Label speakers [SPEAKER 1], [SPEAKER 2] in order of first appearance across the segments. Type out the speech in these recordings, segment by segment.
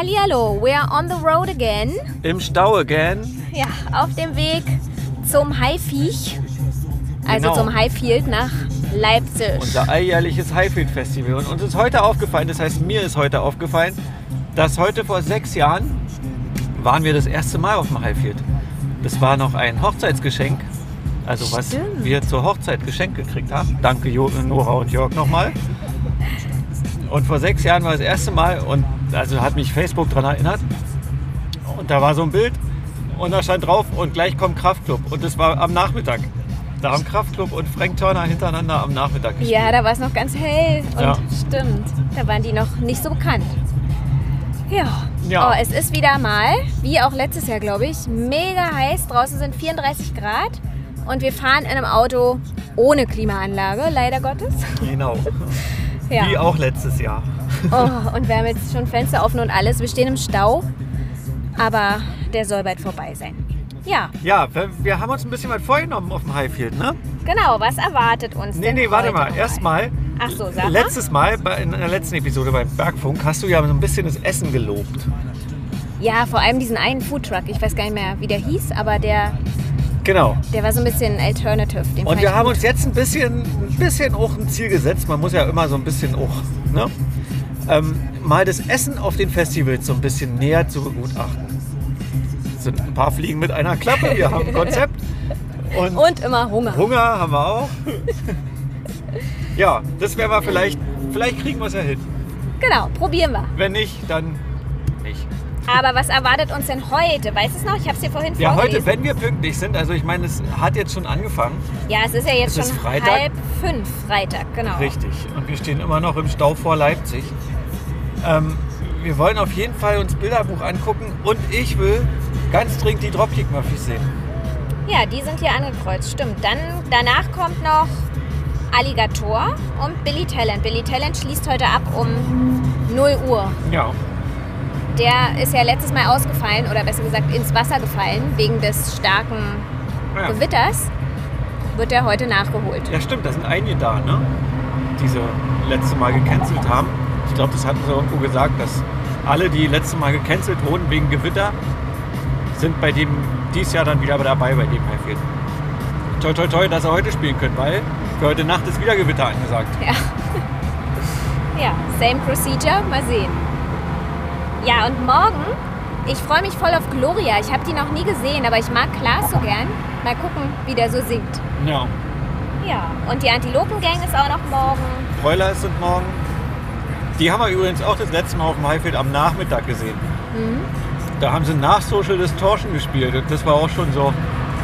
[SPEAKER 1] Hallihallo, we're on the road again.
[SPEAKER 2] Im Stau again.
[SPEAKER 1] Ja, auf dem Weg zum Haifiech. Also
[SPEAKER 2] Genau.
[SPEAKER 1] zum Highfield nach Leipzig.
[SPEAKER 2] Unser alljährliches Highfield Festival. Und uns ist heute aufgefallen, das heißt mir ist heute aufgefallen, dass heute vor sechs Jahren waren wir das erste Mal auf dem Highfield. Das war noch ein Hochzeitsgeschenk. Also was
[SPEAKER 1] Stimmt.
[SPEAKER 2] wir zur Hochzeit geschenkt gekriegt haben. Danke Nora und Jörg nochmal. Und vor sechs Jahren war das erste Mal und also hat mich Facebook daran erinnert. Und da war so ein Bild und da stand drauf und gleich kommt Kraftclub. Und das war am Nachmittag. Da haben Kraftclub und Frank Turner hintereinander am Nachmittag gespielt.
[SPEAKER 1] Ja, da war es noch ganz hell. Und
[SPEAKER 2] Ja.
[SPEAKER 1] stimmt, da waren die noch nicht so bekannt. Ja.
[SPEAKER 2] Ja.
[SPEAKER 1] Oh, es ist wieder mal, wie auch letztes Jahr, glaube ich, mega heiß. Draußen sind 34 Grad und wir fahren in einem Auto ohne Klimaanlage, leider Gottes.
[SPEAKER 2] Genau.
[SPEAKER 1] Ja.
[SPEAKER 2] Wie auch letztes Jahr.
[SPEAKER 1] Oh, und wir haben jetzt schon Fenster offen und alles. Wir stehen im Stau, aber der soll bald vorbei sein. Ja,
[SPEAKER 2] Ja, wir, wir haben uns ein bisschen was vorgenommen auf dem Highfield, ne?
[SPEAKER 1] genau. Was erwartet uns
[SPEAKER 2] Nee,
[SPEAKER 1] denn
[SPEAKER 2] nee, warte
[SPEAKER 1] heute
[SPEAKER 2] mal. Erstmal,
[SPEAKER 1] Ach so, sag mal.
[SPEAKER 2] letztes Mal, bei, in der letzten Episode beim Bergfunk, hast du ja so ein bisschen das Essen gelobt.
[SPEAKER 1] Ja, vor allem diesen einen Foodtruck. Ich weiß gar nicht mehr, wie der hieß, aber der,
[SPEAKER 2] Genau.
[SPEAKER 1] der war so ein bisschen alternative.
[SPEAKER 2] Und wir haben
[SPEAKER 1] gut.
[SPEAKER 2] uns jetzt ein bisschen, ein bisschen auch ein Ziel gesetzt. Man muss ja immer so ein bisschen auch, ne? Ähm, mal das Essen auf den Festivals so ein bisschen näher zu begutachten. Es sind ein paar Fliegen mit einer Klappe. Wir haben ein Konzept. Und,
[SPEAKER 1] Und immer Hunger.
[SPEAKER 2] Hunger haben wir auch. Ja, das werden wir vielleicht, vielleicht kriegen wir es ja hin.
[SPEAKER 1] Genau, probieren wir.
[SPEAKER 2] Wenn nicht, dann nicht.
[SPEAKER 1] Aber was erwartet uns denn heute? Weißt du es noch? Ich habe es dir vorhin
[SPEAKER 2] Ja, heute,
[SPEAKER 1] vorgelesen.
[SPEAKER 2] wenn wir pünktlich sind, also ich meine, es hat jetzt schon angefangen.
[SPEAKER 1] ja, es ist ja jetzt
[SPEAKER 2] Es ist
[SPEAKER 1] schon
[SPEAKER 2] Freitag.
[SPEAKER 1] halb fünf Freitag, genau.
[SPEAKER 2] Richtig. Und wir stehen immer noch im Stau vor Leipzig. Ähm, wir wollen auf jeden Fall uns Bilderbuch angucken und ich will ganz dringend die Dropkick Muffys sehen.
[SPEAKER 1] Ja, die sind hier angekreuzt, stimmt. Dann danach kommt noch Alligator und Billy Talent. Billy Talent schließt heute ab um 0 Uhr.
[SPEAKER 2] Ja.
[SPEAKER 1] Der ist ja letztes Mal ausgefallen oder besser gesagt ins Wasser gefallen wegen des starken
[SPEAKER 2] Ja,
[SPEAKER 1] Gewitters. Wird er heute nachgeholt.
[SPEAKER 2] ja stimmt, da sind einige da, ne? Die sie letzte Mal gecancelt haben. Ich glaube, das hatten sie irgendwo gesagt, dass alle, die letzte Mal gecancelt wurden wegen Gewitter, sind bei dem dies Jahr dann wieder dabei bei dem Highfield. Toi toi toi, dass er heute spielen können, weil für heute Nacht ist wieder Gewitter angesagt.
[SPEAKER 1] Ja. ja, same procedure, mal sehen. Ja, und morgen, ich freue mich voll auf Gloria. Ich habe die noch nie gesehen, aber ich mag Klaas so gern. Mal gucken, wie der so singt.
[SPEAKER 2] Ja.
[SPEAKER 1] Ja, und die Antilopengang ist auch noch morgen.
[SPEAKER 2] Broilers sind morgen. Die haben wir übrigens auch das letzte Mal auf dem Highfield am Nachmittag gesehen. Da haben sie nach Social Distortion gespielt und das war auch schon so,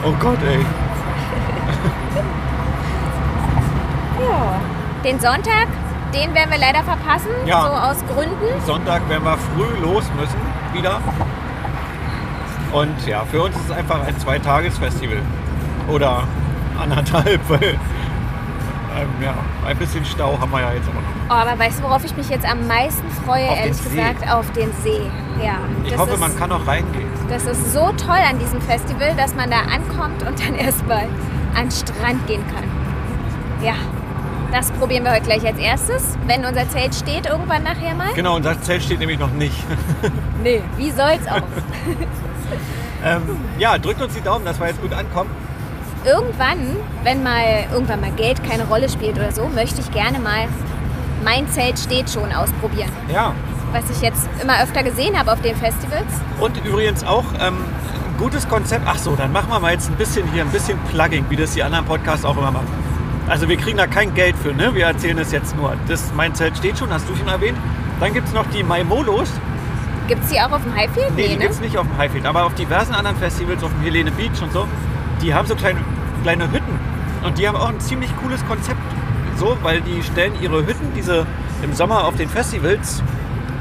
[SPEAKER 2] oh Gott ey.
[SPEAKER 1] Ja. Den Sonntag, den werden wir leider verpassen,
[SPEAKER 2] Ja.
[SPEAKER 1] so aus Gründen.
[SPEAKER 2] Sonntag werden wir früh los müssen, wieder. Und ja, für uns ist es einfach ein Zweitagesfestival. Oder anderthalb, weil ähm, ja, ein bisschen Stau haben wir ja jetzt immer noch.
[SPEAKER 1] Oh, aber weißt du, worauf ich mich jetzt am meisten freue,
[SPEAKER 2] Auf
[SPEAKER 1] ehrlich gesagt? Auf den See. Ja.
[SPEAKER 2] Ich hoffe,
[SPEAKER 1] ist,
[SPEAKER 2] man kann auch reingehen.
[SPEAKER 1] Das ist so toll an diesem Festival, dass man da ankommt und dann erstmal an den Strand gehen kann. Ja, das probieren wir heute gleich als erstes, wenn unser Zelt steht, irgendwann nachher mal.
[SPEAKER 2] Genau, unser Zelt steht nämlich noch nicht.
[SPEAKER 1] Nee, wie soll's auch?
[SPEAKER 2] ähm, ja, drückt uns die Daumen, dass wir jetzt gut ankommen.
[SPEAKER 1] Irgendwann, wenn mal irgendwann mal Geld keine Rolle spielt oder so, möchte ich gerne mal mein Zelt steht schon ausprobieren.
[SPEAKER 2] Ja,
[SPEAKER 1] Was ich jetzt immer öfter gesehen habe auf den Festivals.
[SPEAKER 2] Und übrigens auch ähm, ein gutes Konzept. Ach so, dann machen wir mal jetzt ein bisschen hier ein bisschen Plugging, wie das die anderen Podcasts auch immer machen. Also wir kriegen da kein Geld für, ne? Wir erzählen es jetzt nur. Das, mein Zelt steht schon, hast du schon erwähnt. Dann gibt es noch die Maimolos.
[SPEAKER 1] Gibt es die auch auf dem Highfield?
[SPEAKER 2] Nee, die
[SPEAKER 1] ne?
[SPEAKER 2] gibt es nicht auf dem Highfield, aber auf diversen anderen Festivals, auf dem Helene Beach und so, die haben so kleine, kleine Hütten. Und die haben auch ein ziemlich cooles Konzept. So, weil die stellen ihre Hütten, diese im Sommer auf den Festivals,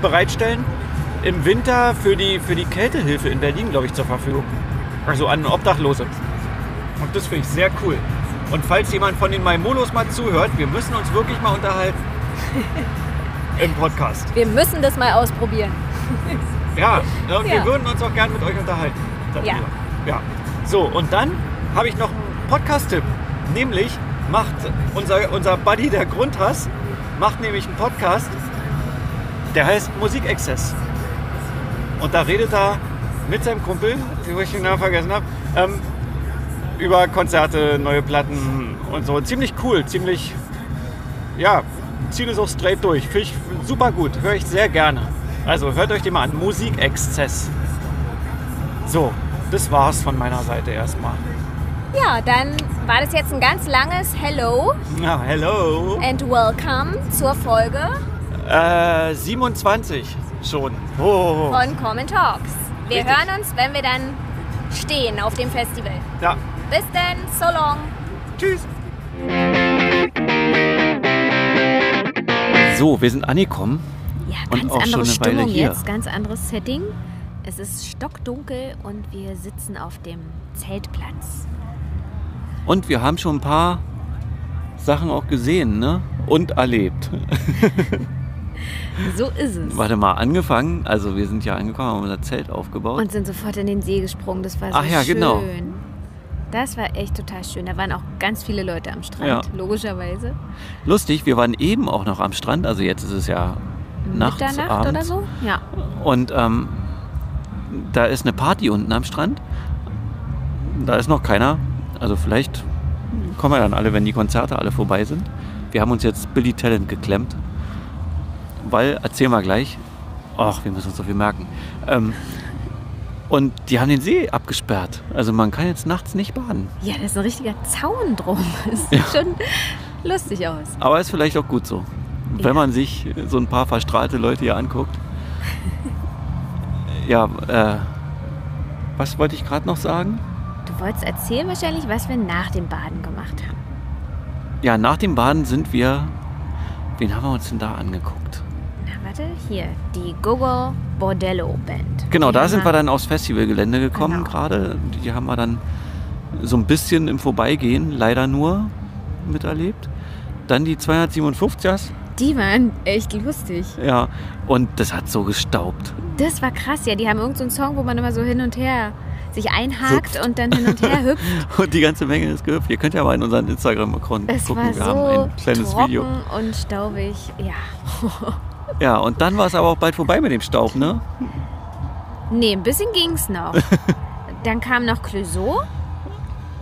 [SPEAKER 2] bereitstellen im Winter für die, für die Kältehilfe in Berlin, glaube ich, zur Verfügung. Also an Obdachlose. Und das finde ich sehr cool. Und falls jemand von den Maimolos mal zuhört, wir müssen uns wirklich mal unterhalten. Im Podcast.
[SPEAKER 1] Wir müssen das mal ausprobieren.
[SPEAKER 2] Ja, und wir
[SPEAKER 1] Ja.
[SPEAKER 2] würden uns auch gern mit euch unterhalten.
[SPEAKER 1] Ja.
[SPEAKER 2] ja. So, und dann habe ich noch Podcast-Tipp. Nämlich macht unser, unser Buddy der Grundhass, macht nämlich einen Podcast, der heißt Musikexzess. Und da redet er mit seinem Kumpel, den ich den Namen vergessen habe, ähm, über Konzerte, neue Platten und so. Ziemlich cool, ziemlich, ja, zieht es auch straight durch. Finde ich super gut, höre ich sehr gerne. Also hört euch den mal an, Musikexzess. So, das war's von meiner Seite erstmal.
[SPEAKER 1] Ja, dann war das jetzt ein ganz langes Hello
[SPEAKER 2] Ja, hello.
[SPEAKER 1] and Welcome zur Folge
[SPEAKER 2] Äh, 27 schon. Oh,
[SPEAKER 1] von Common Talks. Wir
[SPEAKER 2] Richtig.
[SPEAKER 1] hören uns, wenn wir dann stehen auf dem Festival.
[SPEAKER 2] ja.
[SPEAKER 1] Bis dann, so long.
[SPEAKER 2] Tschüss. So, wir sind angekommen.
[SPEAKER 1] Ja,
[SPEAKER 2] Und
[SPEAKER 1] ganz
[SPEAKER 2] auch schon
[SPEAKER 1] andere
[SPEAKER 2] eine Weile
[SPEAKER 1] Stimmung
[SPEAKER 2] hier.
[SPEAKER 1] jetzt, ganz anderes Setting. Es ist stockdunkel und wir sitzen auf dem Zeltplatz.
[SPEAKER 2] Und wir haben schon ein paar Sachen auch gesehen, ne? Und erlebt.
[SPEAKER 1] So ist es.
[SPEAKER 2] Warte mal, angefangen. Also wir sind ja angekommen, haben unser Zelt aufgebaut.
[SPEAKER 1] Und sind sofort in den See gesprungen. Das war so
[SPEAKER 2] Ach ja,
[SPEAKER 1] schön.
[SPEAKER 2] genau.
[SPEAKER 1] Das war echt total schön. Da waren auch ganz viele Leute am Strand,
[SPEAKER 2] Ja.
[SPEAKER 1] logischerweise.
[SPEAKER 2] Lustig, wir waren eben auch noch am Strand. Also jetzt ist es ja nachts,
[SPEAKER 1] Mitternacht
[SPEAKER 2] abends.
[SPEAKER 1] oder so? Ja.
[SPEAKER 2] Und ähm, da ist eine Party unten am Strand. Da ist noch keiner. Also vielleicht kommen wir dann alle, wenn die Konzerte alle vorbei sind. Wir haben uns jetzt Billy Talent geklemmt. Weil, erzählen wir gleich. Ach, wir müssen uns so viel merken. Ähm, und die haben den See abgesperrt. Also man kann jetzt nachts nicht baden.
[SPEAKER 1] Ja, da ist ein richtiger Zaun drum. Das sieht schon lustig aus.
[SPEAKER 2] Aber ist vielleicht auch gut so. Wenn
[SPEAKER 1] Ja.
[SPEAKER 2] man sich so ein paar verstrahlte Leute hier anguckt. Ja, äh, was wollte ich gerade noch sagen?
[SPEAKER 1] Du wolltest erzählen wahrscheinlich, was wir nach dem Baden gemacht haben.
[SPEAKER 2] Ja, nach dem Baden sind wir. Wen haben wir uns denn da angeguckt?
[SPEAKER 1] Na, warte, hier, die Gogo Bordello Band.
[SPEAKER 2] Genau,
[SPEAKER 1] Die
[SPEAKER 2] da sind wir dann aufs Festivalgelände gekommen
[SPEAKER 1] Genau.
[SPEAKER 2] gerade. Die haben wir dann so ein bisschen im Vorbeigehen, leider nur, miterlebt. Dann die 257ers.
[SPEAKER 1] Die waren echt lustig.
[SPEAKER 2] Ja, und das hat so gestaubt.
[SPEAKER 1] Das war krass, ja. Die haben irgendeinen so einen Song, wo man immer so hin und her sich einhakt
[SPEAKER 2] Hüpft.
[SPEAKER 1] und dann hin und her hüpft.
[SPEAKER 2] Und die ganze Menge ist gehüpft. Ihr könnt ja mal in unseren Instagram-Account
[SPEAKER 1] Es
[SPEAKER 2] gucken. Wir haben
[SPEAKER 1] so
[SPEAKER 2] ein kleines Video.
[SPEAKER 1] und staubig. Ja.
[SPEAKER 2] Ja, und dann war es aber auch bald vorbei mit dem Staub, ne?
[SPEAKER 1] Nee, ein bisschen ging's noch. dann kam noch Clouseau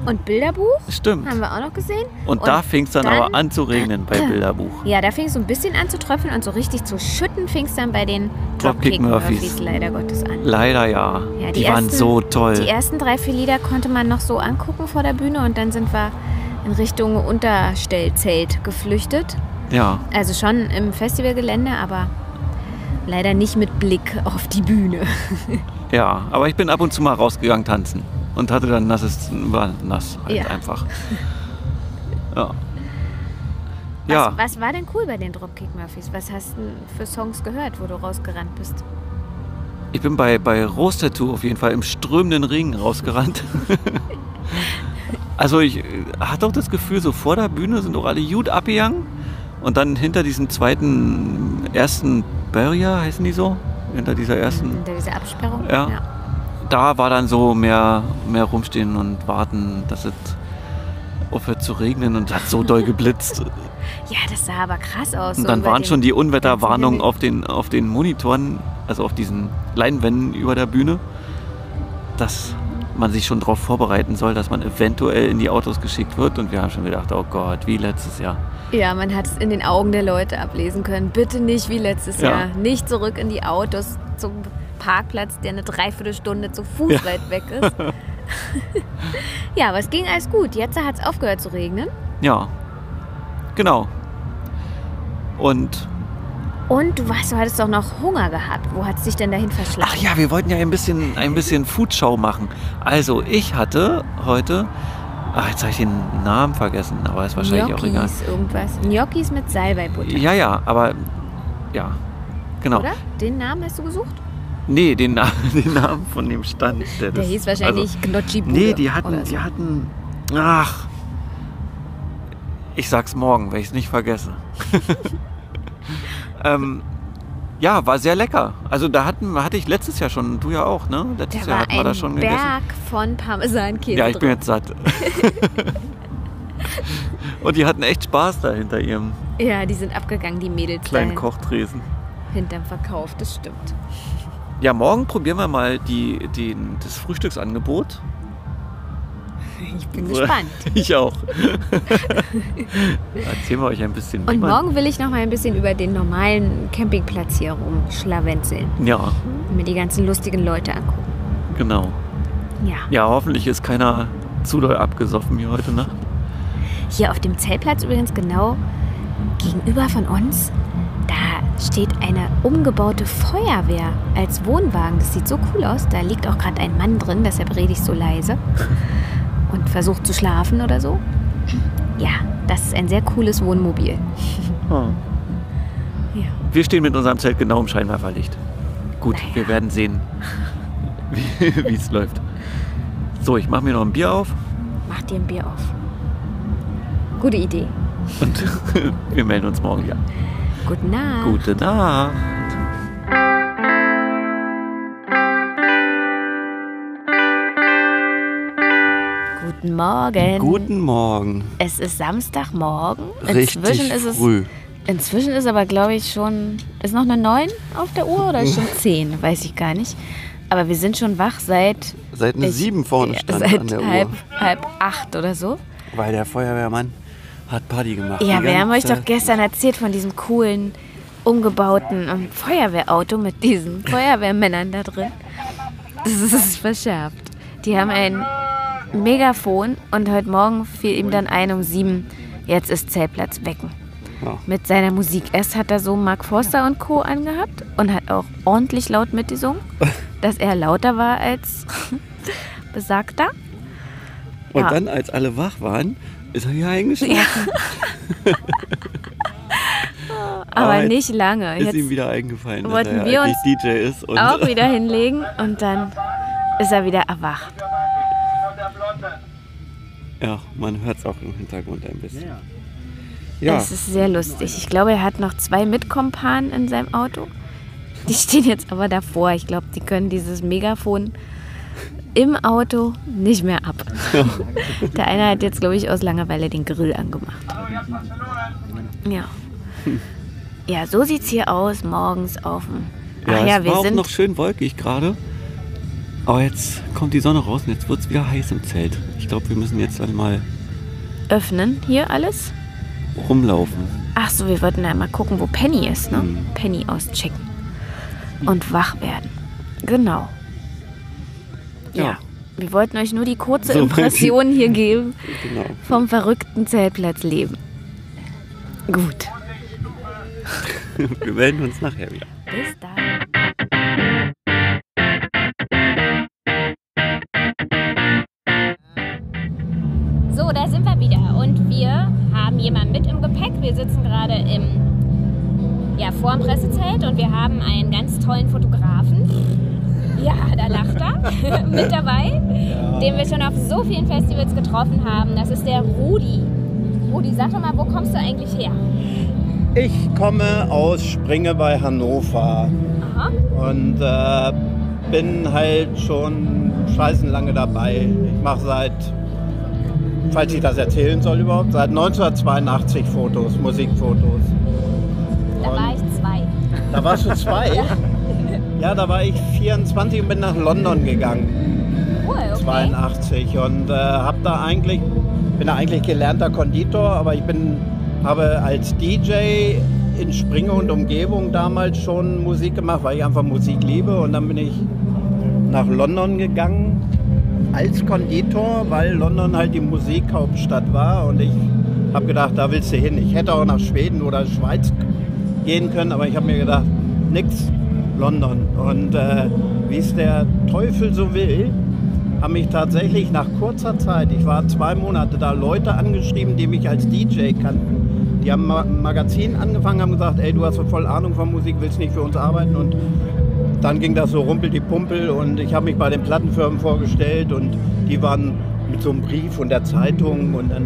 [SPEAKER 1] und Bilderbuch.
[SPEAKER 2] Stimmt.
[SPEAKER 1] Haben wir auch noch gesehen.
[SPEAKER 2] Und, da fing es dann,
[SPEAKER 1] dann-
[SPEAKER 2] aber an zu regnen bei Bilderbuch.
[SPEAKER 1] Ja, da fing es so ein bisschen an zu tröpfeln und so richtig zu schütten fing es dann bei den
[SPEAKER 2] Dropkick
[SPEAKER 1] Dropkick
[SPEAKER 2] Murphys.
[SPEAKER 1] Murphys leider Gottes an.
[SPEAKER 2] Leider ja.
[SPEAKER 1] Ja,
[SPEAKER 2] die, waren
[SPEAKER 1] ersten-
[SPEAKER 2] so toll.
[SPEAKER 1] Die ersten drei, vier Lieder konnte man noch so angucken vor der Bühne und dann sind wir in Richtung Unterstellzelt geflüchtet.
[SPEAKER 2] Ja,
[SPEAKER 1] Also schon im Festivalgelände, aber leider nicht mit Blick auf die Bühne.
[SPEAKER 2] ja. Aber ich bin ab und zu mal rausgegangen tanzen. Und hatte dann nasses, war nass halt
[SPEAKER 1] Ja.
[SPEAKER 2] einfach. Ja. Ja,
[SPEAKER 1] Was, was war denn cool bei den Dropkick Murphys? Was hast du denn für Songs gehört, wo du rausgerannt bist?
[SPEAKER 2] ich bin bei, bei Rose Tattoo auf jeden Fall im strömenden Regen rausgerannt. also ich äh, hatte auch das Gefühl, so vor der Bühne sind auch alle gut abgegangen. Und dann hinter diesem zweiten, ersten Barrier, heißen die so? Hinter dieser ersten
[SPEAKER 1] Hinter dieser Absperrung?
[SPEAKER 2] Ja. Da war dann so mehr, mehr rumstehen und warten, dass es aufhört zu regnen und hat so doll geblitzt.
[SPEAKER 1] Ja, das sah aber krass aus.
[SPEAKER 2] Und
[SPEAKER 1] so
[SPEAKER 2] dann waren schon die Unwetterwarnungen auf den, auf den Monitoren, also auf diesen Leinwänden über der Bühne, dass man sich schon darauf vorbereiten soll, dass man eventuell in die Autos geschickt wird. Und wir haben schon gedacht, oh Gott, wie letztes Jahr.
[SPEAKER 1] Ja, man hat es in den Augen der Leute ablesen können. Bitte nicht wie letztes
[SPEAKER 2] Ja.
[SPEAKER 1] Jahr. Nicht zurück in die Autos zum Parkplatz, der eine Dreiviertelstunde zu Fuß
[SPEAKER 2] Ja.
[SPEAKER 1] weit weg ist. ja, aber es ging alles gut. Jetzt hat es aufgehört zu regnen.
[SPEAKER 2] Ja, genau. Und
[SPEAKER 1] Und du weißt, du hattest doch noch Hunger gehabt. Wo hat es dich denn dahin verschlagen?
[SPEAKER 2] Ach ja, wir wollten ja ein bisschen, ein bisschen Foodshow machen. Also ich hatte heute, ach jetzt habe ich den Namen vergessen, aber ist wahrscheinlich auch egal.
[SPEAKER 1] Gnocchis, irgendwas. Gnocchis mit Salbeibutter.
[SPEAKER 2] Ja, ja, aber ja, Genau.
[SPEAKER 1] Oder? Den Namen hast du gesucht?
[SPEAKER 2] Nee, den, Na den Namen von dem Stand. Der,
[SPEAKER 1] Der hieß wahrscheinlich
[SPEAKER 2] also,
[SPEAKER 1] Gnocchi
[SPEAKER 2] Nee, die hatten,
[SPEAKER 1] so.
[SPEAKER 2] die hatten. Ach. Ich sag's morgen, wenn ich es nicht vergesse. ähm, ja, war sehr lecker. Also da hatten, hatte ich letztes Jahr schon, du ja auch, ne? Letztes
[SPEAKER 1] Da
[SPEAKER 2] Jahr hatten wir das schon gegessen.
[SPEAKER 1] Berg von Parmesankäse
[SPEAKER 2] Ja, ich bin jetzt satt. Und die hatten echt Spaß da hinter ihrem
[SPEAKER 1] Ja, die sind abgegangen, die Mädels
[SPEAKER 2] kleinen
[SPEAKER 1] da
[SPEAKER 2] Kochtresen.
[SPEAKER 1] hinterm Verkauf, das stimmt.
[SPEAKER 2] Ja, morgen probieren wir mal die, den, das Frühstücksangebot.
[SPEAKER 1] Ich bin gespannt.
[SPEAKER 2] Ich auch. Erzählen wir euch ein bisschen.
[SPEAKER 1] Und morgen will ich noch mal ein bisschen über den normalen Campingplatz hier rumschlawenzeln.
[SPEAKER 2] Ja,
[SPEAKER 1] und Mir die ganzen lustigen Leute angucken.
[SPEAKER 2] genau.
[SPEAKER 1] Ja.
[SPEAKER 2] Ja, hoffentlich ist keiner zu doll abgesoffen hier heute Nacht.
[SPEAKER 1] Hier auf dem Zeltplatz übrigens genau gegenüber von uns, steht eine umgebaute Feuerwehr als Wohnwagen. Das sieht so cool aus. Da liegt auch gerade ein Mann drin, deshalb rede ich so leise und versucht zu schlafen oder so. Ja, das ist ein sehr cooles Wohnmobil.
[SPEAKER 2] Oh.
[SPEAKER 1] Ja.
[SPEAKER 2] Wir stehen mit unserem Zelt genau im Scheinwerferlicht. Gut,
[SPEAKER 1] Naja.
[SPEAKER 2] wir werden sehen, wie es läuft. So, ich mache mir noch ein Bier auf
[SPEAKER 1] Mach dir ein Bier auf. Gute Idee.
[SPEAKER 2] und wir melden uns morgen wieder.
[SPEAKER 1] Gute Nacht.
[SPEAKER 2] Gute Nacht.
[SPEAKER 1] Guten Morgen.
[SPEAKER 2] Guten Morgen.
[SPEAKER 1] Es ist Samstagmorgen.
[SPEAKER 2] Richtig
[SPEAKER 1] Inzwischen ist es
[SPEAKER 2] früh.
[SPEAKER 1] Inzwischen ist aber, glaube ich, schon. Ist noch eine 9 auf der Uhr oder ist schon 10? Weiß ich gar nicht. Aber wir sind schon wach seit.
[SPEAKER 3] Seit eine
[SPEAKER 1] ich-
[SPEAKER 3] sieben vorne
[SPEAKER 1] ja,
[SPEAKER 3] stand
[SPEAKER 1] Seit
[SPEAKER 3] an der
[SPEAKER 1] halb,
[SPEAKER 3] Uhr.
[SPEAKER 1] halb acht oder so.
[SPEAKER 3] Weil der Feuerwehrmann hat Party gemacht.
[SPEAKER 1] Ja, wir haben euch doch gestern erzählt von diesem coolen, umgebauten ähm, Feuerwehrauto mit diesen Feuerwehrmännern da drin. Das ist verschärft. Die haben ein Megafon und heute Morgen fiel ihm dann ein um sieben, jetzt ist Zeltplatz wecken.
[SPEAKER 3] Ja.
[SPEAKER 1] Mit seiner Musik. Erst hat er so Mark Forster und Co. angehabt und hat auch ordentlich laut mitgesungen, dass er lauter war als besagter.
[SPEAKER 3] Und
[SPEAKER 1] Ja.
[SPEAKER 3] dann, als alle wach waren, ist er hier eingeschlafen.
[SPEAKER 1] Aber
[SPEAKER 3] Aber
[SPEAKER 1] nicht lange.
[SPEAKER 3] Ist
[SPEAKER 1] Jetzt
[SPEAKER 3] ihm wieder eingefallen, dass
[SPEAKER 1] wollten
[SPEAKER 3] er
[SPEAKER 1] wir uns
[SPEAKER 3] DJ ist. Und
[SPEAKER 1] auch wieder hinlegen und dann ist er wieder erwacht.
[SPEAKER 3] Ja, man hört es auch im Hintergrund ein bisschen. Ja,
[SPEAKER 1] Es ist sehr lustig. Ich glaube, er hat noch zwei Mitkompanen in seinem Auto. Die stehen jetzt aber davor. Ich glaube, die können dieses Megafon im Auto nicht mehr ab. Der eine hat jetzt, glaube ich, aus Langeweile den Grill angemacht. Ja. Ja, so sieht's hier aus, morgens auf dem.
[SPEAKER 3] ja,
[SPEAKER 1] Ach ja,
[SPEAKER 3] es
[SPEAKER 1] wir
[SPEAKER 3] war auch
[SPEAKER 1] sind.
[SPEAKER 3] noch schön wolkig gerade. Aber jetzt kommt die Sonne raus und jetzt wird es wieder heiß im Zelt. Ich glaube, wir müssen jetzt dann mal
[SPEAKER 1] öffnen hier alles.
[SPEAKER 3] rumlaufen.
[SPEAKER 1] Ach so, wir wollten einmal gucken, wo Penny ist, ne?
[SPEAKER 3] Mhm.
[SPEAKER 1] Penny auschecken. Und wach werden. Genau. Ja.
[SPEAKER 3] Ja.
[SPEAKER 1] Wir wollten euch nur die kurze
[SPEAKER 3] So,
[SPEAKER 1] Impression hier geben
[SPEAKER 3] Genau.
[SPEAKER 1] vom verrückten Zeltplatzleben. Gut.
[SPEAKER 3] Wir melden uns nachher wieder.
[SPEAKER 1] Bis dann. So, da sind wir wieder und wir haben jemanden mit im Gepäck. Wir sitzen gerade im ja, vor dem Pressezelt und wir haben einen ganz tollen Fotografen. Ja, da lacht er mit dabei, den wir schon auf so vielen Festivals getroffen haben. Das ist der Rudi. Rudi, sag doch mal, wo kommst du eigentlich her?
[SPEAKER 4] Ich komme aus Springe bei Hannover
[SPEAKER 1] Aha.
[SPEAKER 4] und äh, bin halt schon scheißen lange dabei. Ich mache seit, falls ich das erzählen soll überhaupt, seit 1982 Fotos, Musikfotos.
[SPEAKER 1] Da
[SPEAKER 4] Und-
[SPEAKER 1] war ich zwei.
[SPEAKER 4] Da warst du zwei? Ja, da war ich 24 und bin nach London gegangen,
[SPEAKER 1] Cool, okay.
[SPEAKER 4] 82 und äh, hab da eigentlich, bin da eigentlich gelernter Konditor, aber ich bin, habe als DJ in Springe und Umgebung damals schon Musik gemacht, weil ich einfach Musik liebe und dann bin ich nach London gegangen als Konditor, weil London halt die Musikhauptstadt war und ich habe gedacht, da willst du hin. Ich hätte auch nach Schweden oder Schweiz gehen können, aber ich habe mir gedacht, nix, London. Und äh, wie es der Teufel so will, haben mich tatsächlich nach kurzer Zeit, ich war zwei Monate da, Leute angeschrieben, die mich als DJ kannten, Die haben ein Magazin angefangen, haben gesagt, ey, du hast so voll Ahnung von Musik, willst nicht für uns arbeiten und dann ging das so rumpel die Pumpel und ich habe mich bei den Plattenfirmen vorgestellt und die waren mit so einem Brief und der Zeitung und dann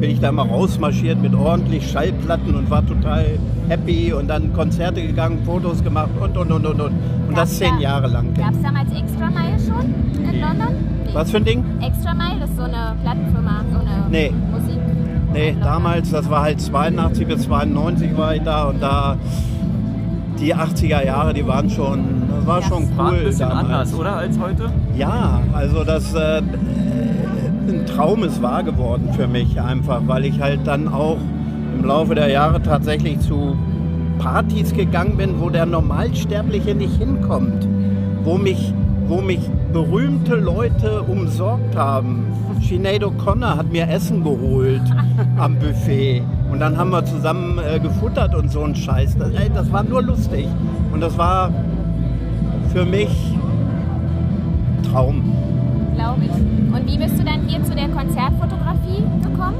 [SPEAKER 4] bin ich da mal rausmarschiert mit ordentlich Schallplatten und war total happy und dann Konzerte gegangen, Fotos gemacht und und und und und. Und das
[SPEAKER 1] Gab's
[SPEAKER 4] zehn
[SPEAKER 1] da-
[SPEAKER 4] Jahre lang.
[SPEAKER 1] Gab es damals Extra Mile schon in London? Nee.
[SPEAKER 4] Was für ein Ding?
[SPEAKER 1] Extra Mile ist so eine Plattenfirma, so eine
[SPEAKER 4] Nee.
[SPEAKER 1] Musik.
[SPEAKER 4] Nee, damals, das war halt 82 bis 92 war ich da und da die 80er Jahre, die waren schon, das war
[SPEAKER 1] Ja,
[SPEAKER 4] schon
[SPEAKER 1] es
[SPEAKER 2] War ein
[SPEAKER 4] cool
[SPEAKER 2] bisschen
[SPEAKER 4] damals.
[SPEAKER 2] anders, oder, als heute?
[SPEAKER 4] Ja, also das äh, ein Traum ist wahr geworden für mich einfach, weil ich halt dann auch im Laufe der Jahre tatsächlich zu Partys gegangen bin, wo der Normalsterbliche nicht hinkommt, wo mich, wo mich berühmte Leute umsorgt haben. Sinead O'Connor hat mir Essen geholt am Buffet und dann haben wir zusammen äh, gefuttert und so ein Scheiß. Das, ey, das war nur lustig und das war für mich Traum.
[SPEAKER 1] Glaube ich. Und wie bist du dann hier zu der Konzertfotografie gekommen?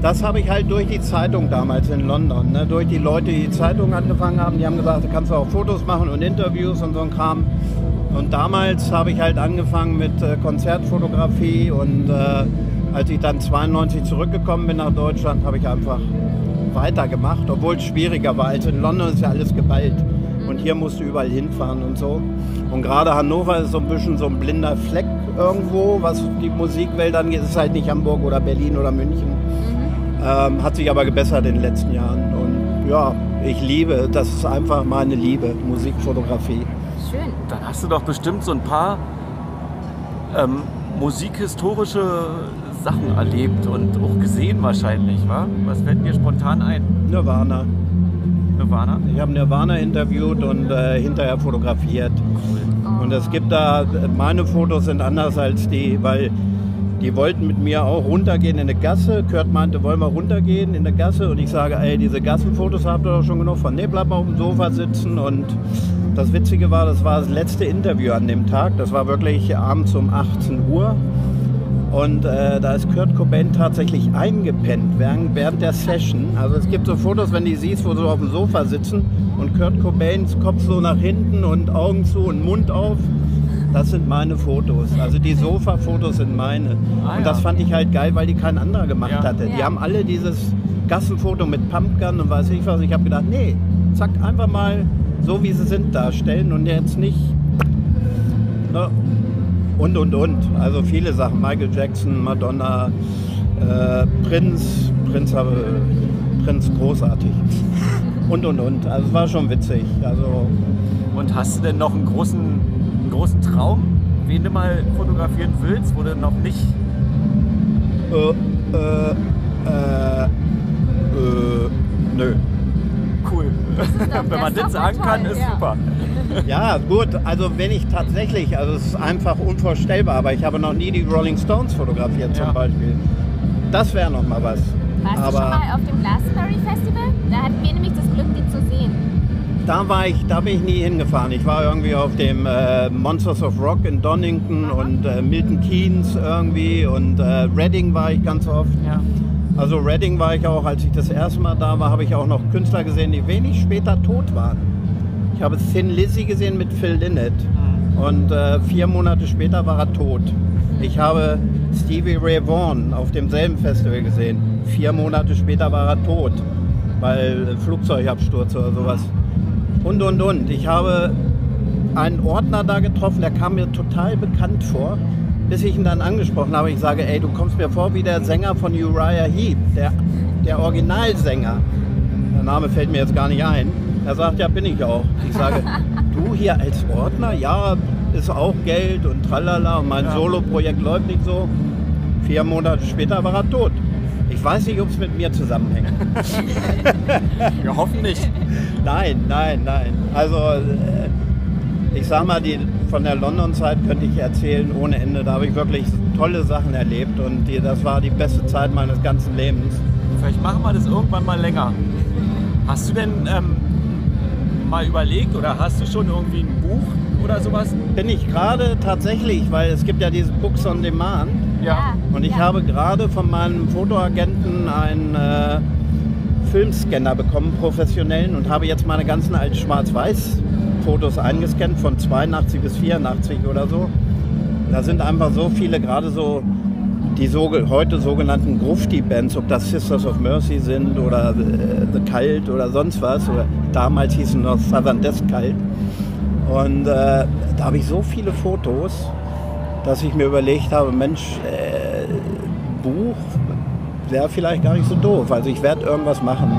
[SPEAKER 4] Das habe ich halt durch die Zeitung damals in London, ne? durch die Leute, die die Zeitung angefangen haben, die haben gesagt, du kannst auch Fotos machen und Interviews und so ein Kram. Und damals habe ich halt angefangen mit äh, Konzertfotografie und äh, als ich dann 92 zurückgekommen bin nach Deutschland, habe ich einfach weitergemacht, obwohl es schwieriger war. Als in London ist ja alles geballt und hier musst du überall hinfahren und so. Und gerade Hannover ist so ein bisschen so ein blinder Fleck irgendwo, was die Musikwelt angeht. Es ist halt nicht Hamburg oder Berlin oder München. Ähm, hat sich aber gebessert in den letzten Jahren. Und ja, ich liebe, das ist einfach meine Liebe, Musikfotografie.
[SPEAKER 1] Schön.
[SPEAKER 2] Dann hast du doch bestimmt so ein paar ähm, musikhistorische Sachen erlebt und auch gesehen wahrscheinlich, wa? Was fällt dir spontan ein?
[SPEAKER 4] Nirvana.
[SPEAKER 2] Nirvana?
[SPEAKER 4] Ich habe Nirvana interviewt und äh, hinterher fotografiert. Und es gibt da, meine Fotos sind anders als die, weil die wollten mit mir auch runtergehen in eine Gasse. Kurt meinte, wollen wir runtergehen in eine Gasse? Und ich sage, ey, diese Gassenfotos habt ihr doch schon genug von. Nee, bleib mal auf dem Sofa sitzen. Und das Witzige war, das war das letzte Interview an dem Tag. Das war wirklich abends um 18 Uhr. Und äh, da ist Kurt Cobain tatsächlich eingepennt während, während der Session. Also es gibt so Fotos, wenn du siehst, wo sie auf dem Sofa sitzen und Kurt Cobains Kopf so nach hinten und Augen zu und Mund auf. Das sind meine Fotos. Also die Sofa-Fotos sind meine.
[SPEAKER 2] Ah,
[SPEAKER 4] und das
[SPEAKER 2] ja.
[SPEAKER 4] fand ich halt geil, weil die kein anderer gemacht
[SPEAKER 2] Ja.
[SPEAKER 4] hatte. Die
[SPEAKER 1] Ja.
[SPEAKER 4] haben alle dieses Gassenfoto mit Pumpgun und weiß ich was. Ich habe gedacht, nee, zack, einfach mal so wie sie sind darstellen und jetzt nicht ne, und und und. Also viele Sachen. Michael Jackson, Madonna, äh, Prinz, Prinz, habe, Prinz großartig. Und und und. Also es war schon witzig. Also
[SPEAKER 2] Und hast du denn noch einen großen, einen großen Traum, wen du mal fotografieren willst, wo du noch nicht.
[SPEAKER 4] äh, äh, äh, äh, nö.
[SPEAKER 2] Cool. Wenn man
[SPEAKER 1] das
[SPEAKER 2] sagen kann, ist
[SPEAKER 1] ja.
[SPEAKER 2] super.
[SPEAKER 4] Ja, gut, also wenn ich tatsächlich, also es ist einfach unvorstellbar, aber ich habe noch nie die Rolling Stones fotografiert zum
[SPEAKER 2] Ja.
[SPEAKER 4] Beispiel. Das wäre noch mal was.
[SPEAKER 1] Warst du
[SPEAKER 4] aber
[SPEAKER 1] schon mal auf dem Glastonbury Festival? Da hatten wir nämlich das Glück, die zu sehen.
[SPEAKER 4] da war ich, da bin ich nie hingefahren. Ich war irgendwie auf dem äh, Monsters of Rock in Donington und äh, Milton Keynes irgendwie und äh, Reading war ich ganz oft.
[SPEAKER 2] Ja.
[SPEAKER 4] Also Reading war ich auch, als ich das erste Mal da war, habe ich auch noch Künstler gesehen, die wenig später tot waren. Ich habe Thin Lizzy gesehen mit Phil Lynott und äh, vier Monate später war er tot. Ich habe Stevie Ray Vaughan auf demselben Festival gesehen. Vier Monate später war er tot, weil Flugzeugabsturz oder sowas. Und, und, und. Ich habe einen Ordner da getroffen, der kam mir total bekannt vor, bis ich ihn dann angesprochen habe. Ich sage, ey, du kommst mir vor wie der Sänger von Uriah Heep, der, der Originalsänger. Der Name fällt mir jetzt gar nicht ein. Er sagt, ja, bin ich auch. Ich sage, du hier als Ordner? Ja, ist auch Geld und tralala und mein
[SPEAKER 2] Ja.
[SPEAKER 4] Solo-Projekt läuft nicht so. Vier Monate später war er tot. Ich weiß nicht, ob es mit mir zusammenhängt.
[SPEAKER 2] Wir hoffen nicht.
[SPEAKER 4] Nein, nein, nein. Also äh, ich sag mal, die, von der London-Zeit könnte ich erzählen ohne Ende. Da habe ich wirklich tolle Sachen erlebt und die, das war die beste Zeit meines ganzen Lebens.
[SPEAKER 2] Vielleicht machen wir das irgendwann mal länger. Hast du denn ähm, mal überlegt oder hast du schon irgendwie ein Buch oder sowas?
[SPEAKER 4] Bin ich gerade tatsächlich, weil es gibt ja diese Books on Demand und ich
[SPEAKER 1] Ja.
[SPEAKER 4] habe gerade von meinem Fotoagenten ein äh, Filmscanner bekommen, professionellen, und habe jetzt meine ganzen alten Schwarz-Weiß-Fotos eingescannt, von 82 bis 84 oder so. Da sind einfach so viele, gerade so die so, heute sogenannten Grufti-Bands, ob das Sisters of Mercy sind oder äh, The Cult oder sonst was, oder damals hießen noch Southern Death Cult. Und äh, da habe ich so viele Fotos, dass ich mir überlegt habe, Mensch, äh, Buch wäre vielleicht gar nicht so doof. Also ich werde irgendwas machen.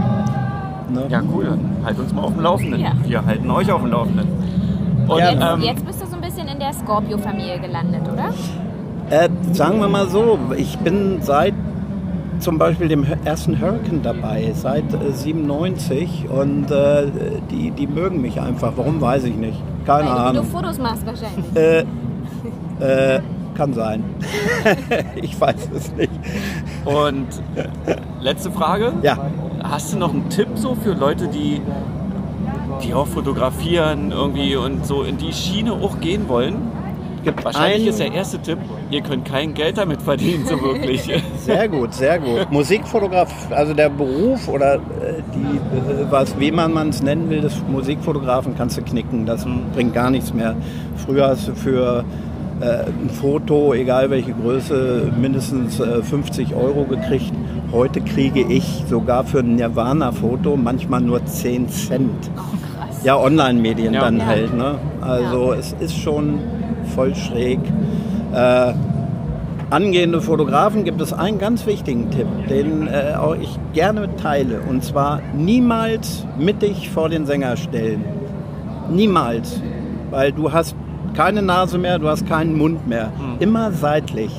[SPEAKER 4] Ne?
[SPEAKER 5] Ja, cool. Halt uns mal auf dem Laufenden.
[SPEAKER 1] Ja.
[SPEAKER 5] Wir halten euch auf dem Laufenden. Und,
[SPEAKER 4] Ja,
[SPEAKER 1] Jetzt,
[SPEAKER 5] ähm,
[SPEAKER 1] jetzt bist du so ein bisschen in der Scorpio-Familie gelandet, oder?
[SPEAKER 4] Äh, sagen wir mal so, ich bin seit zum Beispiel dem ersten Hurricane dabei, seit äh, 97 und äh, die, die mögen mich einfach. Warum, weiß ich nicht. Keine
[SPEAKER 1] Weil du
[SPEAKER 4] Ahnung.
[SPEAKER 1] Fotos machst wahrscheinlich.
[SPEAKER 4] Äh, äh, kann sein. ich weiß es nicht.
[SPEAKER 5] und letzte Frage.
[SPEAKER 4] Ja,
[SPEAKER 5] Hast du noch einen Tipp so für Leute, die, die auch fotografieren irgendwie und so in die Schiene auch gehen wollen?
[SPEAKER 4] Gibt
[SPEAKER 5] Wahrscheinlich
[SPEAKER 4] ein,
[SPEAKER 5] ist der erste Tipp, ihr könnt kein Geld damit verdienen, so wirklich.
[SPEAKER 4] Sehr gut, sehr gut. Musikfotograf, also der Beruf oder äh, die, äh, was, wie man es nennen will, des Musikfotografen kannst du knicken. Das bringt gar nichts mehr. Früher hast du für äh, ein Foto, egal welche Größe, mindestens äh, 50 Euro gekriegt. Heute kriege ich sogar für ein Nirvana-Foto manchmal nur 10 Cent. Ja, Online-Medien
[SPEAKER 5] Ja.
[SPEAKER 4] dann
[SPEAKER 1] Ja.
[SPEAKER 4] halt. Ne? Also es ist schon voll schräg. Äh, angehende Fotografen gibt es einen ganz wichtigen Tipp, den äh, auch ich gerne teile. Und zwar niemals mittig vor den Sänger stellen. Niemals. Weil du hast keine Nase mehr, du hast keinen Mund mehr. Immer seitlich.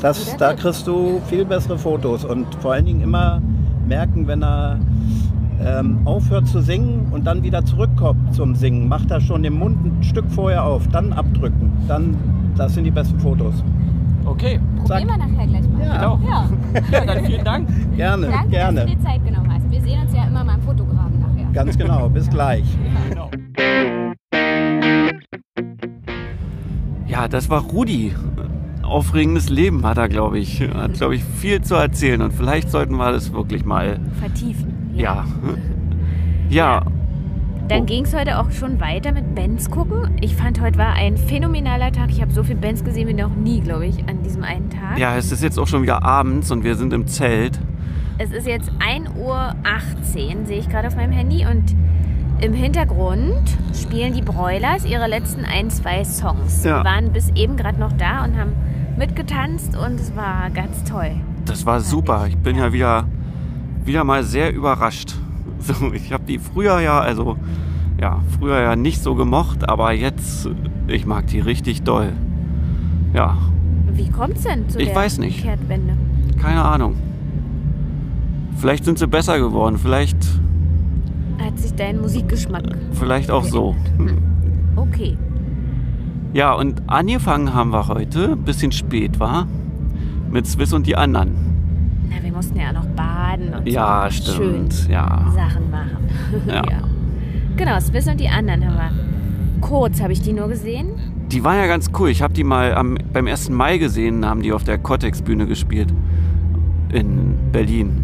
[SPEAKER 4] Das, da kriegst du viel bessere Fotos. Und vor allen Dingen immer merken, wenn er ähm, aufhört zu singen und dann wieder zurückkommt zum Singen, macht er schon den Mund ein Stück vorher auf, dann abdrücken. Dann, das sind die besten Fotos.
[SPEAKER 5] Okay,
[SPEAKER 1] Probieren wir nachher gleich mal.
[SPEAKER 4] Ja.
[SPEAKER 5] genau.
[SPEAKER 1] Ja.
[SPEAKER 5] Ja, dann vielen Dank.
[SPEAKER 4] Gerne,
[SPEAKER 1] Danke,
[SPEAKER 4] gerne.
[SPEAKER 1] dass du dir Zeit genommen hast. Wir sehen uns ja immer mal im Fotografen nachher.
[SPEAKER 4] Ganz genau. Bis gleich.
[SPEAKER 2] Ja, das war Rudi. Aufregendes Leben hat er, glaube ich. Hat, glaube ich, viel zu erzählen und vielleicht sollten wir das wirklich mal,
[SPEAKER 1] Vertiefen.
[SPEAKER 2] Ja. Ja,
[SPEAKER 1] Dann ging es heute auch schon weiter mit Bands gucken. Ich fand, heute war ein phänomenaler Tag. Ich habe so viele Bands gesehen wie noch nie, glaube ich, an diesem einen Tag.
[SPEAKER 2] ja, es ist jetzt auch schon wieder abends und wir sind im Zelt.
[SPEAKER 1] Es ist jetzt 1.18 Uhr, sehe ich gerade auf meinem Handy. Und im Hintergrund spielen die Broilers ihre letzten ein, zwei Songs.
[SPEAKER 2] Ja.
[SPEAKER 1] Wir waren bis eben gerade noch da und haben mitgetanzt und es war ganz toll.
[SPEAKER 2] Das war super. Ich bin ja wieder, wieder mal sehr überrascht. So, ich habe die früher ja, also ja, früher ja nicht so gemocht, aber jetzt, ich mag die richtig doll. Ja,
[SPEAKER 1] Wie kommt es denn zu
[SPEAKER 2] Ich
[SPEAKER 1] der
[SPEAKER 2] weiß nicht.
[SPEAKER 1] Kehrtwende?
[SPEAKER 2] keine Ahnung. Vielleicht sind sie besser geworden, vielleicht,
[SPEAKER 1] Hat sich dein Musikgeschmack...
[SPEAKER 2] vielleicht auch so.
[SPEAKER 1] Okay.
[SPEAKER 2] Ja, und angefangen haben wir heute, bisschen spät war, mit Swiss und die anderen.
[SPEAKER 1] Na, wir mussten ja noch baden und
[SPEAKER 2] Ja,
[SPEAKER 1] so schön
[SPEAKER 2] stimmt. Ja.
[SPEAKER 1] Sachen machen.
[SPEAKER 2] Ja.
[SPEAKER 1] Genau, Swiss und die anderen haben wir. Kurz habe ich die nur gesehen.
[SPEAKER 2] Die waren ja ganz cool. Ich habe die mal am, beim 1. Mai gesehen, haben die auf der Cortex-Bühne gespielt. In Berlin.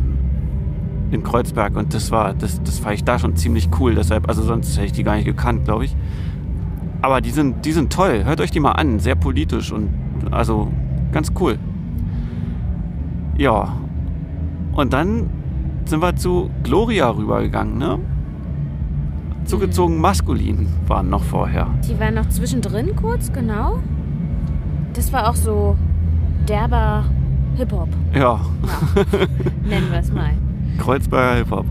[SPEAKER 2] In Kreuzberg. Und das war, das, das fand ich da schon ziemlich cool. Deshalb, also sonst hätte ich die gar nicht gekannt, glaube ich. Aber die sind, die sind toll. Hört euch die mal an. Sehr politisch und also ganz cool. Ja. Und dann sind wir zu Gloria rübergegangen, ne? Zugezogen maskulin waren noch vorher.
[SPEAKER 1] Die waren noch zwischendrin kurz, genau. Das war auch so derber Hip-Hop,
[SPEAKER 2] Ja,
[SPEAKER 1] nennen wir es mal.
[SPEAKER 2] Kreuzberger Hip-Hop.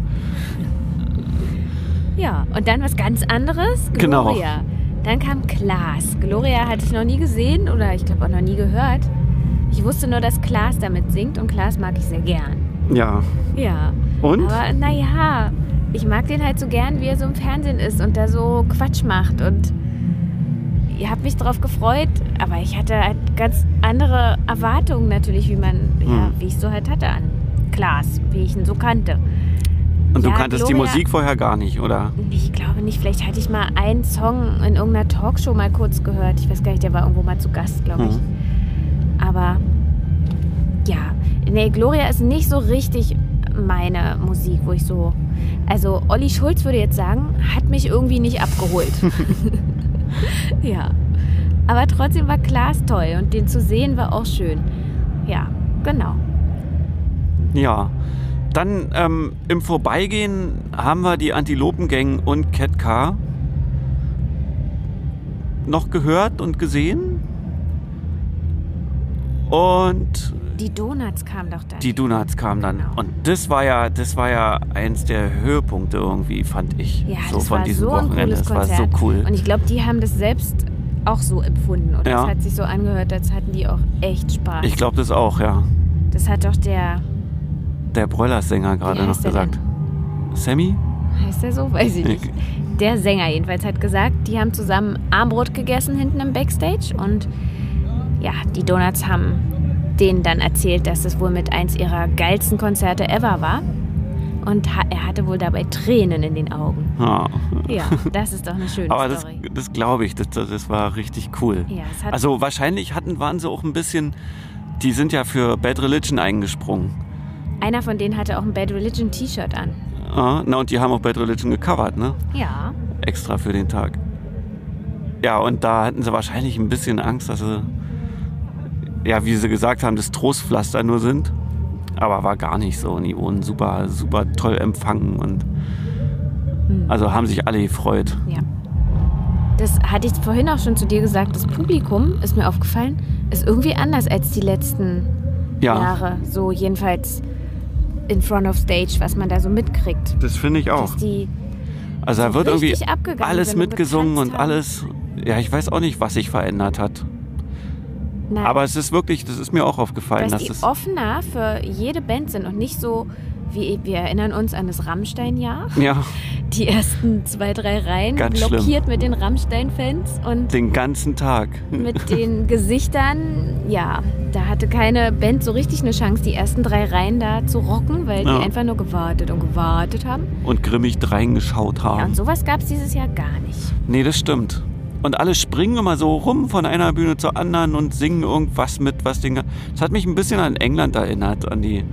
[SPEAKER 1] Ja, und dann was ganz anderes.
[SPEAKER 2] Genau.
[SPEAKER 1] Gloria. Dann kam Klaas. Gloria hatte ich noch nie gesehen oder ich glaube auch noch nie gehört. Ich wusste nur, dass Klaas damit singt und Klaas mag ich sehr gern.
[SPEAKER 2] Ja.
[SPEAKER 1] Ja.
[SPEAKER 2] Und?
[SPEAKER 1] Aber naja, ich mag den halt so gern, wie er so im Fernsehen ist und da so Quatsch macht. Und ihr habt mich drauf gefreut, aber ich hatte halt ganz andere Erwartungen natürlich, wie man, ja,
[SPEAKER 2] Hm.
[SPEAKER 1] wie ich so halt hatte an Klaas, wie ich ihn so kannte.
[SPEAKER 2] Und du
[SPEAKER 1] Ja,
[SPEAKER 2] kanntest die
[SPEAKER 1] Gloria-
[SPEAKER 2] Musik vorher gar nicht, oder?
[SPEAKER 1] Ich glaube nicht, vielleicht hatte ich mal einen Song in irgendeiner Talkshow mal kurz gehört. Ich weiß gar nicht, der war irgendwo mal zu Gast, glaube ich.
[SPEAKER 2] Mhm.
[SPEAKER 1] Aber ja, nee, Gloria ist nicht so richtig meine Musik, wo ich so. Also Olli Schulz würde jetzt sagen, hat mich irgendwie nicht abgeholt. ja. Aber trotzdem war Klaas toll und den zu sehen war auch schön. Ja, genau.
[SPEAKER 2] Ja. Dann ähm, im Vorbeigehen haben wir die Antilopengang und Cat Car noch gehört und gesehen. Und
[SPEAKER 1] Die Donuts kamen doch dann.
[SPEAKER 2] die Donuts kamen dann.
[SPEAKER 1] Genau.
[SPEAKER 2] Und das war ja, das war ja eins der Höhepunkte irgendwie, fand ich.
[SPEAKER 1] ja,
[SPEAKER 2] so
[SPEAKER 1] das
[SPEAKER 2] von
[SPEAKER 1] war
[SPEAKER 2] diesem
[SPEAKER 1] so ein
[SPEAKER 2] Wochenende.
[SPEAKER 1] cooles
[SPEAKER 2] Das war so cool.
[SPEAKER 1] Und ich glaube, die haben das selbst auch so empfunden. Und
[SPEAKER 2] Ja.
[SPEAKER 1] das hat sich so angehört, als hatten die auch echt Spaß.
[SPEAKER 2] Ich glaube das auch, ja.
[SPEAKER 1] das hat doch der,
[SPEAKER 2] Der Broilers-Sänger gerade noch gesagt. Sammy?
[SPEAKER 1] heißt der so? Weiß ich nicht.
[SPEAKER 2] Ich-
[SPEAKER 1] Der Sänger jedenfalls hat gesagt, die haben zusammen Armbrot gegessen hinten im Backstage und ja, die Donuts haben denen dann erzählt, dass es wohl mit eins ihrer geilsten Konzerte ever war. Und ha er hatte wohl dabei Tränen in den Augen.
[SPEAKER 2] Ja.
[SPEAKER 1] Ja, das ist doch eine schöne
[SPEAKER 2] Aber das,
[SPEAKER 1] Story.
[SPEAKER 2] das glaube ich, das, das war richtig cool.
[SPEAKER 1] Ja,
[SPEAKER 2] Also wahrscheinlich hatten, waren sie auch ein bisschen, die sind ja für Bad Religion eingesprungen.
[SPEAKER 1] einer von denen hatte auch ein Bad Religion T-Shirt an.
[SPEAKER 2] Ja, na und die haben auch Bad Religion gecovert, ne?
[SPEAKER 1] Ja.
[SPEAKER 2] Extra für den Tag. Ja, und da hatten sie wahrscheinlich ein bisschen Angst, dass sie, ja, wie sie gesagt haben, das Trostpflaster nur sind. Aber war gar nicht so. Und die wurden super, super toll empfangen und also haben sich alle gefreut.
[SPEAKER 1] Ja. Das hatte ich vorhin auch schon zu dir gesagt. Das Publikum, ist mir aufgefallen, ist irgendwie anders als die letzten
[SPEAKER 2] Ja,
[SPEAKER 1] Jahre. So jedenfalls in front of stage, was man da so mitkriegt.
[SPEAKER 2] das finde ich auch. Also da
[SPEAKER 1] so
[SPEAKER 2] wird irgendwie alles mitgesungen und
[SPEAKER 1] haben.
[SPEAKER 2] alles. Ja, ich weiß auch nicht, was sich verändert hat.
[SPEAKER 1] Na,
[SPEAKER 2] Aber es ist wirklich, das ist mir auch aufgefallen,
[SPEAKER 1] dass
[SPEAKER 2] dass
[SPEAKER 1] die
[SPEAKER 2] es.
[SPEAKER 1] offener für jede Band sind und nicht so, wie wir erinnern uns an das Rammstein-Jahr.
[SPEAKER 2] Ja,
[SPEAKER 1] Die ersten zwei, drei Reihen
[SPEAKER 2] Ganz
[SPEAKER 1] blockiert mit den Rammstein-Fans und
[SPEAKER 2] den ganzen Tag.
[SPEAKER 1] mit den Gesichtern, ja, da hatte keine Band so richtig eine Chance, die ersten drei Reihen da zu rocken, weil
[SPEAKER 2] Ja.
[SPEAKER 1] die einfach nur gewartet und gewartet haben.
[SPEAKER 2] Und grimmig reingeschaut
[SPEAKER 1] Ja,
[SPEAKER 2] haben.
[SPEAKER 1] und sowas gab es dieses Jahr gar nicht.
[SPEAKER 2] Nee, das stimmt. Und alle springen immer so rum von einer Bühne zur anderen und singen irgendwas mit, was den. Das hat mich ein bisschen an England erinnert, an die.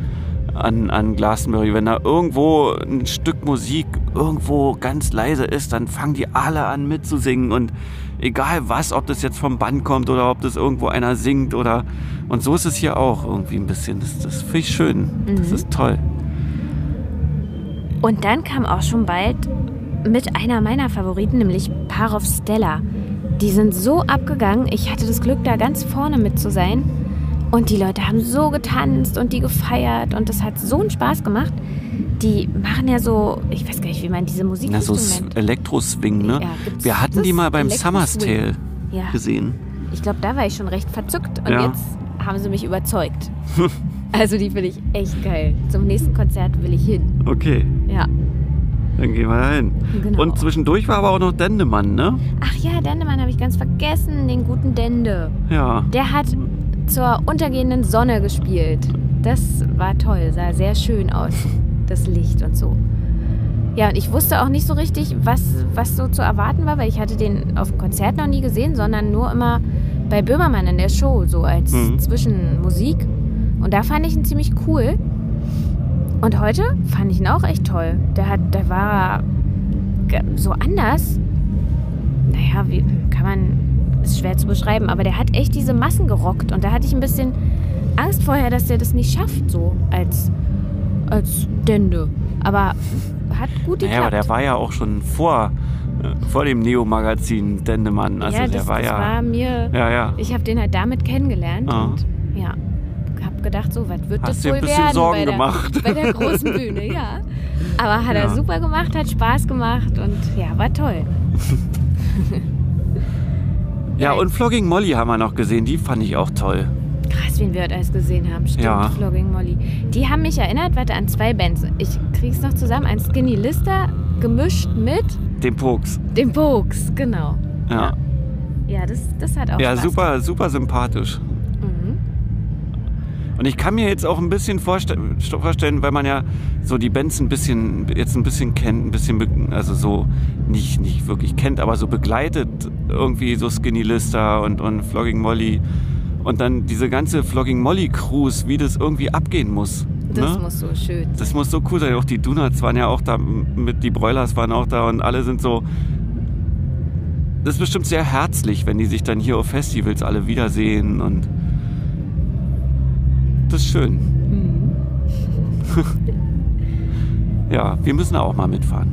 [SPEAKER 2] An, an Glastonbury. Wenn da irgendwo ein Stück Musik irgendwo ganz leise ist, dann fangen die alle an mitzusingen. Und egal was, ob das jetzt vom Band kommt oder ob das irgendwo einer singt oder. Und so ist es hier auch irgendwie ein bisschen. Das, das finde ich schön. Das ist toll.
[SPEAKER 1] Und dann kam auch schon bald mit einer meiner Favoriten, nämlich Par of Stella. Die sind so abgegangen. Ich hatte das Glück, da ganz vorne mit zu sein. Und die Leute haben so getanzt und die gefeiert und das hat so einen Spaß gemacht. Die machen ja so, ich weiß gar nicht, wie man diese Musik
[SPEAKER 2] Na, so
[SPEAKER 1] nennt.
[SPEAKER 2] Elektroswing, ne?
[SPEAKER 1] Ja,
[SPEAKER 2] Wir hatten die mal beim. Summer's Tale
[SPEAKER 1] Ja,
[SPEAKER 2] gesehen.
[SPEAKER 1] ich glaube, da war ich schon recht verzückt und
[SPEAKER 2] Ja.
[SPEAKER 1] jetzt haben sie mich überzeugt. also die finde ich echt geil. Zum nächsten Konzert will ich hin.
[SPEAKER 2] Okay.
[SPEAKER 1] Ja.
[SPEAKER 2] Dann gehen wir da hin.
[SPEAKER 1] Genau.
[SPEAKER 2] Und zwischendurch war aber auch noch Dendemann, ne?
[SPEAKER 1] Ach ja, Dendemann habe ich ganz vergessen, den guten Dende.
[SPEAKER 2] Ja.
[SPEAKER 1] Der hat zur untergehenden Sonne gespielt. Das war toll, sah sehr schön aus, das Licht und so. Ja, und ich wusste auch nicht so richtig, was, was so zu erwarten war, weil ich hatte den auf dem Konzert noch nie gesehen, sondern nur immer bei Böhmermann in der Show, so als
[SPEAKER 2] Mhm.
[SPEAKER 1] Zwischenmusik. Und da fand ich ihn ziemlich cool. Und heute fand ich ihn auch echt toll. Der, hat, der war so anders. Naja, wie kann man. Ist schwer zu beschreiben, aber der hat echt diese Massen gerockt. Und da hatte ich ein bisschen Angst vorher, dass der das nicht schafft, so als, als Dende. Aber hat gut geklappt.
[SPEAKER 2] Naja, aber der war ja auch schon vor, äh, vor dem Neo-Magazin Dendemann. Also
[SPEAKER 1] ja,
[SPEAKER 2] der
[SPEAKER 1] das,
[SPEAKER 2] war
[SPEAKER 1] das
[SPEAKER 2] ja.
[SPEAKER 1] war mir.
[SPEAKER 2] ja, ja.
[SPEAKER 1] Ich habe den halt damit kennengelernt
[SPEAKER 2] Ah.
[SPEAKER 1] und ja, habe gedacht, so, was wird
[SPEAKER 2] Hast
[SPEAKER 1] das
[SPEAKER 2] dir ein
[SPEAKER 1] wohl
[SPEAKER 2] bisschen
[SPEAKER 1] werden
[SPEAKER 2] Sorgen
[SPEAKER 1] bei, der,
[SPEAKER 2] gemacht.
[SPEAKER 1] bei der großen Bühne, ja. Aber hat
[SPEAKER 2] Ja.
[SPEAKER 1] er super gemacht, hat Spaß gemacht und ja, war toll.
[SPEAKER 2] Ja, und Flogging Molly haben wir noch gesehen. Die fand ich auch toll.
[SPEAKER 1] Krass, wen wir heute alles gesehen haben. Stimmt,
[SPEAKER 2] Ja.
[SPEAKER 1] Flogging Molly. Die haben mich erinnert, warte, an zwei Bands. Ich krieg's noch zusammen. Ein Skinny Lister gemischt mit
[SPEAKER 2] Den Pokes.
[SPEAKER 1] dem Pokes, genau.
[SPEAKER 2] Ja.
[SPEAKER 1] Ja, das, das hat auch
[SPEAKER 2] Ja,
[SPEAKER 1] Spaß
[SPEAKER 2] super, super sympathisch. Und ich kann mir jetzt auch ein bisschen vorste vorstellen, weil man ja so die Bands ein bisschen, jetzt ein bisschen kennt, ein bisschen, also so nicht, nicht wirklich kennt, aber so begleitet irgendwie so Skinny Lister und, und Flogging Molly. Und dann diese ganze Flogging Molly Cruise, wie das irgendwie abgehen muss.
[SPEAKER 1] Das
[SPEAKER 2] ne?
[SPEAKER 1] muss so schön sein.
[SPEAKER 2] Das muss so cool sein. Auch die Donuts waren ja auch da, mit die Broilers waren auch da und alle sind so. Das ist bestimmt sehr herzlich, wenn die sich dann hier auf Festivals alle wiedersehen und das ist schön. ja, wir müssen auch mal mitfahren.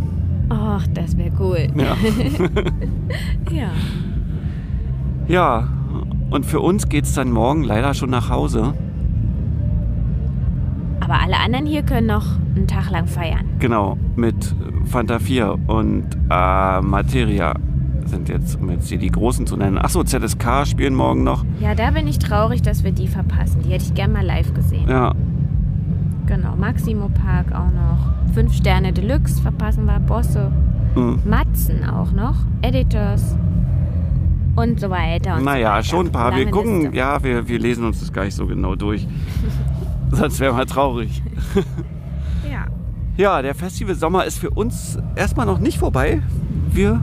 [SPEAKER 1] Ach, das wäre cool.
[SPEAKER 2] Ja.
[SPEAKER 1] Ja.
[SPEAKER 2] ja, und für uns geht es dann morgen leider schon nach Hause.
[SPEAKER 1] Aber alle anderen hier können noch einen Tag lang feiern.
[SPEAKER 2] Genau, mit Fanta 4 und äh, Materia sind jetzt, um jetzt hier die Großen zu nennen. Achso, ZSK spielen morgen noch.
[SPEAKER 1] Ja, da bin ich traurig, dass wir die verpassen. Die hätte ich gern mal live gesehen.
[SPEAKER 2] Ja,
[SPEAKER 1] Genau, Maximo Park auch noch. Fünf Sterne Deluxe verpassen wir, Bosse.
[SPEAKER 2] mhm.
[SPEAKER 1] Matzen auch noch. Editors. Und so weiter. Und
[SPEAKER 2] naja,
[SPEAKER 1] so
[SPEAKER 2] schon ein paar. Wir
[SPEAKER 1] Lange
[SPEAKER 2] gucken,
[SPEAKER 1] Liste.
[SPEAKER 2] ja, wir, wir lesen uns das gar nicht so genau durch. Sonst wäre mal traurig.
[SPEAKER 1] Ja.
[SPEAKER 2] Ja, der Festival Sommer ist für uns erstmal noch nicht vorbei. Wir,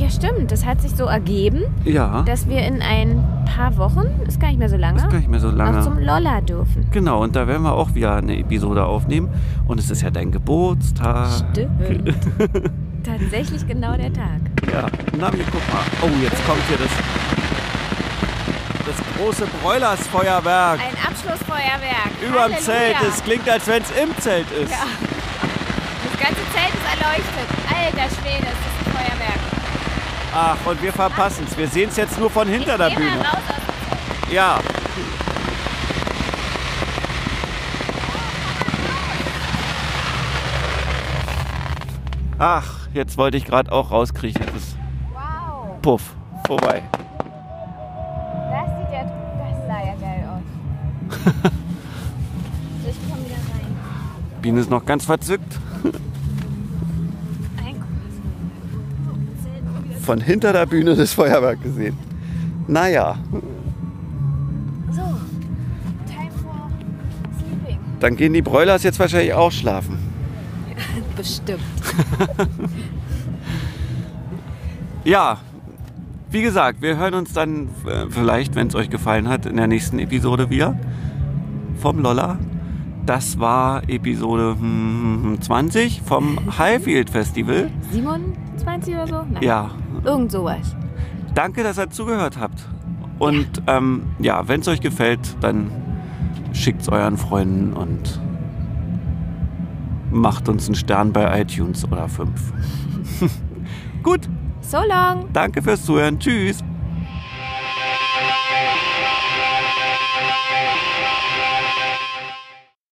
[SPEAKER 1] ja, stimmt. Das hat sich so ergeben,
[SPEAKER 2] ja,
[SPEAKER 1] dass wir in ein paar Wochen, ist gar nicht mehr so lange,
[SPEAKER 2] ist gar nicht mehr so
[SPEAKER 1] noch zum
[SPEAKER 2] lange.
[SPEAKER 1] Lolla dürfen.
[SPEAKER 2] Genau, und da werden wir auch wieder eine Episode aufnehmen. Und es ist ja dein Geburtstag.
[SPEAKER 1] Stimmt. Tatsächlich genau der Tag.
[SPEAKER 2] Ja, na, wir gucken mal. Oh, jetzt kommt hier das, das große Broilers-Feuerwerk.
[SPEAKER 1] Ein Abschlussfeuerwerk.
[SPEAKER 2] Überm
[SPEAKER 1] Halleluja.
[SPEAKER 2] Zelt. Es klingt, als wenn es im Zelt ist.
[SPEAKER 1] Ja. Das ganze Zelt ist erleuchtet. Alter Schwede, ist das ein Feuerwerk.
[SPEAKER 2] Ach, und wir verpassen es. Wir sehen es jetzt nur von hinter der Bühne. Ja. Ach, jetzt wollte ich gerade auch rauskriechen. Das ist
[SPEAKER 1] Wow,
[SPEAKER 2] puff, vorbei.
[SPEAKER 1] das sieht ja, das sah ja geil aus. so, ich komm wieder rein.
[SPEAKER 2] Biene ist noch ganz verzückt. Von hinter der Bühne das Feuerwerk gesehen. Naja,
[SPEAKER 1] So, time for sleeping.
[SPEAKER 2] dann gehen die Broilers jetzt wahrscheinlich auch schlafen.
[SPEAKER 1] Bestimmt.
[SPEAKER 2] Ja, wie gesagt, wir hören uns dann äh, vielleicht, wenn es euch gefallen hat, in der nächsten Episode wieder vom Lolla. Das war Episode hm, 20 vom Highfield Festival.
[SPEAKER 1] 27 oder so? Nein.
[SPEAKER 2] Ja,
[SPEAKER 1] Irgend sowas.
[SPEAKER 2] danke, dass ihr zugehört habt. Und ähm, ja, wenn es euch gefällt, dann schickt es euren Freunden und macht uns einen Stern bei iTunes oder fünf. Gut,
[SPEAKER 1] So long.
[SPEAKER 2] danke fürs Zuhören. Tschüss.